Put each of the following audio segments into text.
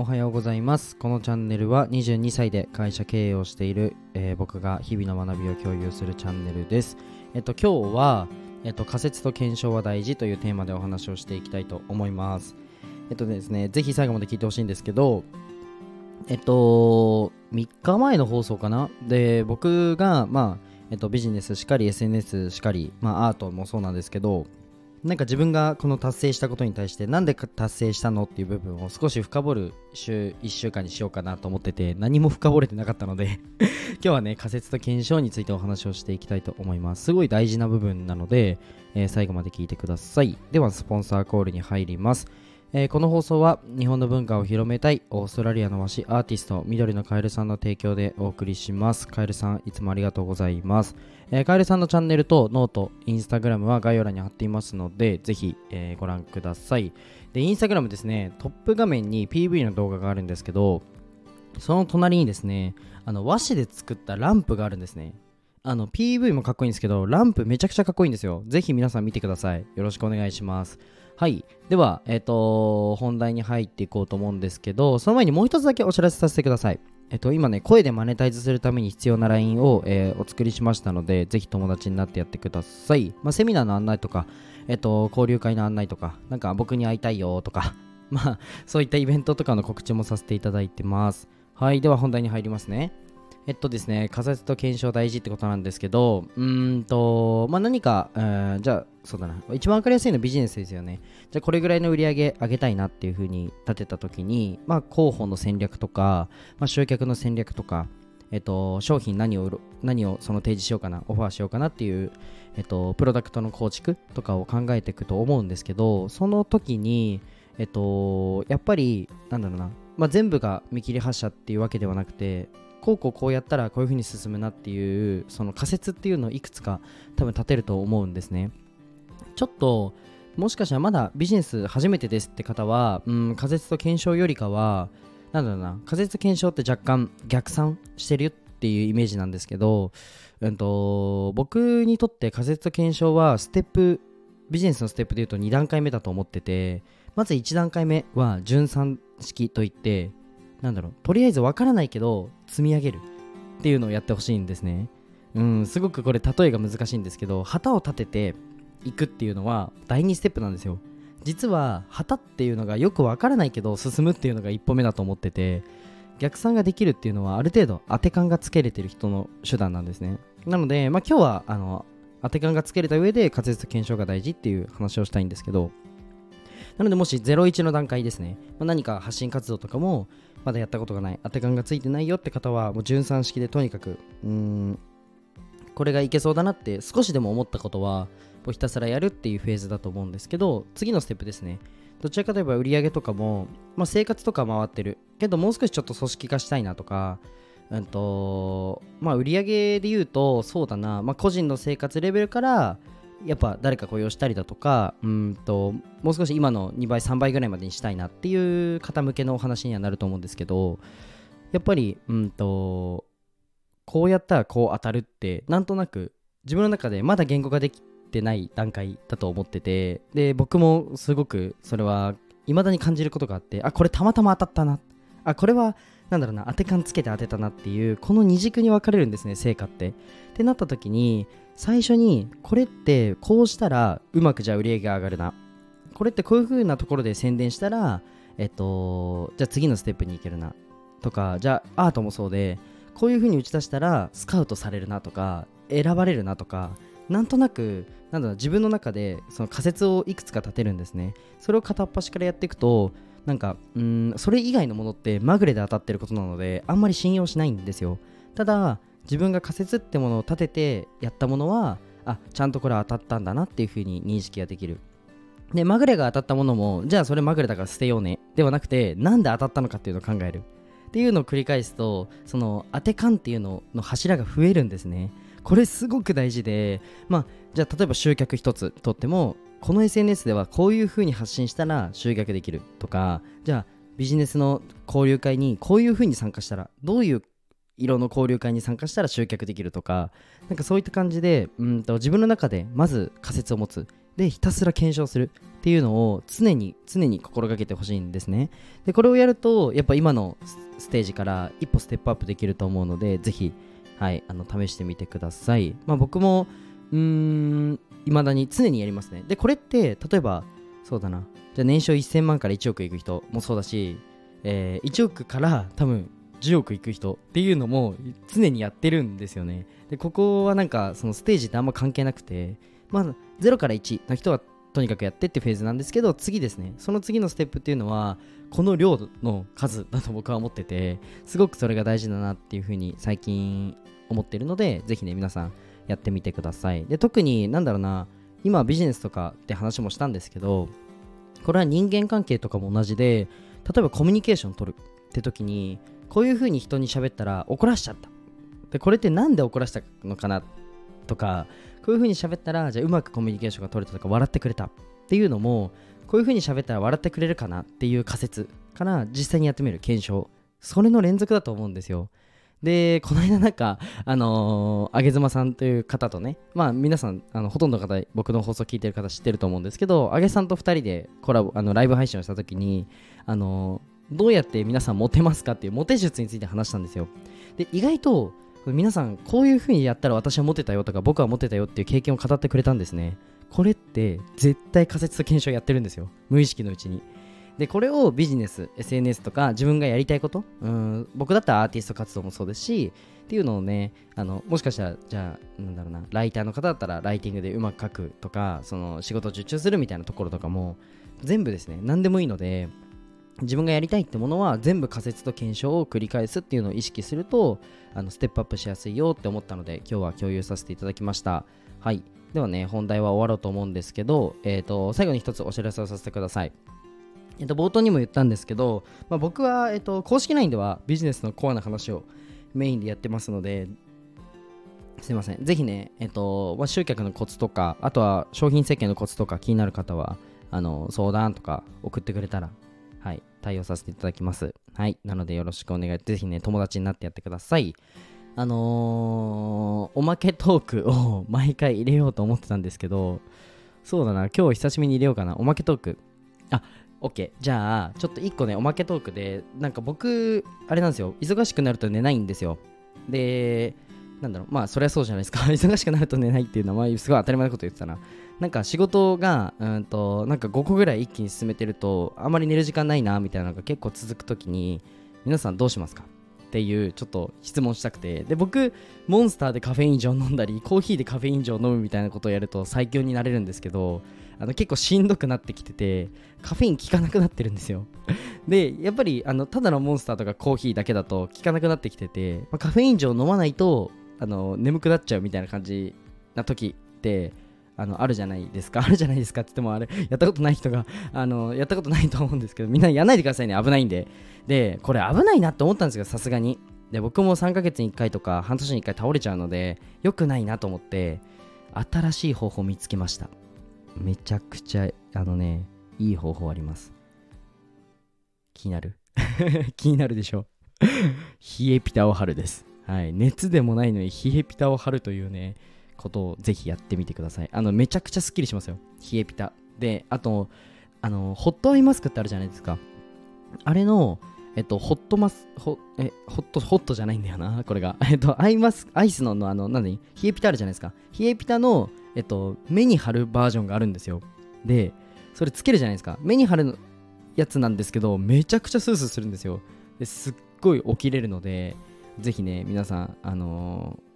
おはようございます。このチャンネルは22歳で会社経営をしている、えー僕が日々の学びを共有するチャンネルです。えっと今日はえっと仮説と検証は大事というテーマでお話をしていきたいと思います。えっとですねぜひ最後まで聞いてほしいんですけどえっと3日前の放送かな？で僕がまあえっとビジネスしかり SNS しかりまあアートもそうなんですけどなんか自分がこの達成したことに対して何で達成したのっていう部分を少し深掘る週1週間にしようかなと思ってて何も深掘れてなかったので 今日はね仮説と検証についてお話をしていきたいと思います。すごい大事な部分なので、えー最後まで聞いてください。ではスポンサーコールに入ります。えーこの放送は日本の文化を広めたいオーストラリアの和紙アーティスト緑のカエルさんの提供でお送りしますカエルさんいつもありがとうございますえーカエルさんのチャンネルとノート、インスタグラムは概要欄に貼っていますので、ぜひ、えーご覧ください。で、インスタグラムですね、トップ画面に PV の動画があるんですけど、その隣にですね、あの和紙で作ったランプがあるんですね。あの PV もかっこいいんですけど、ランプめちゃくちゃかっこいいんですよ。ぜひ皆さん見てください。よろしくお願いします。はい。では、えっ、と、本題に入っていこうと思うんですけど、その前にもう一つだけお知らせさせてください。えっと、今ね、声でマネタイズするために必要な LINE を、えーお作りしましたので、ぜひ友達になってやってください。まあ、セミナーの案内とか、えっと、交流会の案内とか、なんか僕に会いたいよとか、まあ、そういったイベントとかの告知もさせていただいてます。はい、では本題に入りますね。えっとですね、仮説と検証大事ってことなんですけど、うんと、まあ、何か、えーじゃあ、そうだな、一番わかりやすいのはビジネスですよね。じゃあ、これぐらいの売り上げ上げたいなっていうふうに立てたときに、まあ、広報の戦略とか、まあ、集客の戦略とか、えっと、商品何を何をその提示しようかな、オファーしようかなっていう、えっと、プロダクトの構築とかを考えていくと思うんですけど、その時に、えっと、やっぱり、なんだろうな、まあ、全部が見切り発車っていうわけではなくて、こうこうこうやったらこういう風に進むなっていうその仮説っていうのをいくつか多分立てると思うんですね。ちょっともしかしたらまだビジネス初めてですって方は、うん、仮説と検証よりかはなんだろうな仮説と検証って若干逆算してるっていうイメージなんですけど、うん、と僕にとって仮説と検証はステップビジネスのステップでいうと2段階目だと思っててまず1段階目は順算式といってなんだろうとりあえずわからないけど積み上げる。っていうのをやってほしいんですね。うんすごくこれ例えが難しいんですけど旗を立てていくっていうのは第2ステップなんですよ。実は旗っていうのがよくわからないけど進むっていうのが一歩目だと思ってて逆算ができるっていうのはある程度当て感がつけれてる人の手段なんですね。なので、まあ、今日はあの当て感がつけれた上で仮説と検証が大事っていう話をしたいんですけど。なのでもし01の段階ですね、まあ、何か発信活動とかもまだやったことがない当て感がついてないよって方はもう順算式でとにかくうーんこれがいけそうだなって少しでも思ったことはもうひたすらやるっていうフェーズだと思うんですけど次のステップですね。どちらかといえば売り上げとかも、まあ、生活とか回ってる。けどもう少しちょっと組織化したいなとかうんとまあ売り上げで言うとそうだな、まあ、個人の生活レベルからやっぱ誰か雇用したりだとかうんともう少し今の2倍3倍ぐらいまでにしたいなっていう方向けのお話にはなると思うんですけどやっぱりうんとこうやったらこう当たるってなんとなく自分の中でまだ言語ができてない段階だと思っててで僕もすごくそれは未だに感じることがあってあこれたまたま当たったな。あこれはなんだろうな当て感つけて当てたなっていうこの二軸に分かれるんですね成果って。ってなった時に最初にこれってこうしたらうまくじゃあ売り上げが上がるな。これってこういう風なところで宣伝したらえっとじゃあ次のステップに行けるな。とかじゃあアートもそうでこういう風に打ち出したらスカウトされるなとか選ばれるなとかなんとなくなんだろう自分の中でその仮説をいくつか立てるんですね。それを片っ端からやっていくとなんかうんそれ以外のものってまぐれで当たってることなのであんまり信用しないんですよ。ただ自分が仮説ってものを立ててやったものはあちゃんとこれ当たったんだなっていうふうに認識ができる。でまぐれが当たったものもじゃあそれまぐれだから捨てようね。ではなくてなんで当たったのかっていうのを考える。っていうのを繰り返すとその当て感っていうのの柱が増えるんですね。これすごく大事でまあじゃあ例えば集客一つとってもこの SNS ではこういう風に発信したら集客できるとかじゃあビジネスの交流会にこういう風に参加したらどういう色の交流会に参加したら集客できるとかなんかそういった感じでうんと自分の中でまず仮説を持つ。でひたすら検証するっていうのを常に常に心がけてほしいんですね。でこれをやるとやっぱ今のステージから一歩ステップアップできると思うのでぜひはいあの試してみてください。まあ僕もうーん未だに常にやりますね。でこれって例えばそうだな。じゃ年商1000万から1億いく人もそうだし、えー1億から多分10億いく人っていうのも常にやってるんですよね。でここはなんかそのステージってあんま関係なくてまず0から1の人はとにかくやってってフェーズなんですけど次ですね。その次のステップっていうのはこの量の数だと僕は思っててすごくそれが大事だなっていうふうに最近思ってるのでぜひね皆さんやってみてください。で特になんだろうな今ビジネスとかって話もしたんですけどこれは人間関係とかも同じで例えばコミュニケーション取るって時にこういう風に人に喋ったら怒らしちゃった。でこれって何で怒らしたのかなとかこういう風に喋ったらじゃあうまくコミュニケーションが取れたとか笑ってくれた。っていうのもこういう風に喋ったら笑ってくれるかなっていう仮説から実際にやってみる検証。それの連続だと思うんですよ。でこの間なんかあのー、あげずまさんという方とねまあ皆さんあのほとんどの方僕の放送聞いてる方知ってると思うんですけどあげさんと2人でコラボあのライブ配信をした時にあのーどうやって皆さんモテますかっていうモテ術について話したんですよ。で意外と皆さんこういう風にやったら私はモテたよとか僕はモテたよっていう経験を語ってくれたんですね。これって絶対仮説と検証やってるんですよ。無意識のうちに。でこれをビジネス SNS とか自分がやりたいことうん僕だったらアーティスト活動もそうですしっていうのをねあのもしかしたらじゃあなんだろうなライターの方だったらライティングでうまく書くとかその仕事を受注するみたいなところとかも全部ですね何でもいいので自分がやりたいってものは全部仮説と検証を繰り返すっていうのを意識するとあのステップアップしやすいよって思ったので今日は共有させていただきました。はい。ではね本題は終わろうと思うんですけど、えー、と最後に一つお知らせをさせてください。えっと、冒頭にも言ったんですけど、まあ、僕は、えっと、公式 LINE ではビジネスのコアな話をメインでやってますので、すいません。ぜひね、えっと、ま、集客のコツとか、あとは商品設計のコツとか気になる方は、あの、相談とか送ってくれたら、はい、対応させていただきます。はい。なのでよろしくお願い。ぜひね、友達になってやってください。あのーおまけトークを 毎回入れようと思ってたんですけど、そうだな、今日久しぶりに入れようかな。おまけトーク。あ、OK。じゃあ、ちょっと1個ね、おまけトークで、なんか僕、あれなんですよ、忙しくなると寝ないんですよ。で、なんだろう、まあ、そりゃそうじゃないですか。忙しくなると寝ないっていうのは、すごい当たり前のこと言ってたな。なんか仕事が、うんと、なんか5個ぐらい一気に進めてると、あんまり寝る時間ないな、みたいなのが結構続くときに、皆さんどうしますか？っていうちょっと質問したくてで僕モンスターでカフェイン錠飲んだりコーヒーでカフェイン錠飲むみたいなことをやると最強になれるんですけどあの結構しんどくなってきててカフェイン効かなくなってるんですよでやっぱりあのただのモンスターとかコーヒーだけだと効かなくなってきてて、まあ、カフェイン錠飲まないとあの眠くなっちゃうみたいな感じな時ってあのあるじゃないですか。あるじゃないですかって言ってもあれやったことない人が あのやったことないと思うんですけどみんなやらないでくださいね。危ないんで。でこれ危ないなって思ったんですよさすがに。で僕も3ヶ月に1回とか半年に1回倒れちゃうので良くないなと思って新しい方法を見つけました。めちゃくちゃあのねいい方法あります。気になる？気になるでしょ？冷えピタを貼るです。はい熱でもないのに冷えピタを貼るというねことをぜひやってみてくださいあのめちゃくちゃスッキリしますよ冷えピタであとあのホットアイマスクってあるじゃないですかあれのえっと、ホットマス、ホえ、ホット、ホットじゃないんだよな、これが。えっと、アイマス、アイスの、あの、何冷えピタあるじゃないですか。冷えピタの、えっと、目に貼るバージョンがあるんですよ。で、それつけるじゃないですか。目に貼るやつなんですけど、めちゃくちゃスースーするんですよ。ですっごい起きれるので、ぜひね、皆さん、あのー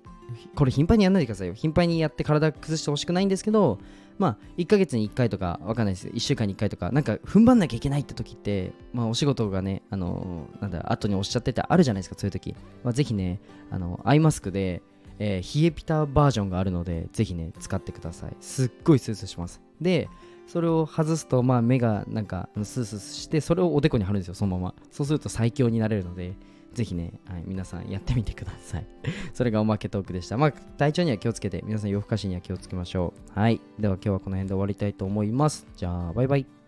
これ頻繁にやんないでくださいよ。頻繁にやって体崩してほしくないんですけど、まあ、1ヶ月に1回とか、わかんないです。1週間に1回とか、なんか踏ん張んなきゃいけないって時って、まあ、お仕事がね、あのーなんだ、後に押しちゃっててあるじゃないですか、そういう時。まあ、ぜひね、あの、アイマスクで、えー冷えピタバージョンがあるので、ぜひね、使ってください。すっごいスースーします。で、それを外すと、まあ、目がなんかスースーして、それをおでこに貼るんですよ、そのまま。そうすると最強になれるので、ぜひね、はい、皆さんやってみてください。それがおまけトークでした。まあ、体調には気をつけて、皆さん夜更かしには気をつけましょう。はい。では今日はこの辺で終わりたいと思います。じゃあ、バイバイ。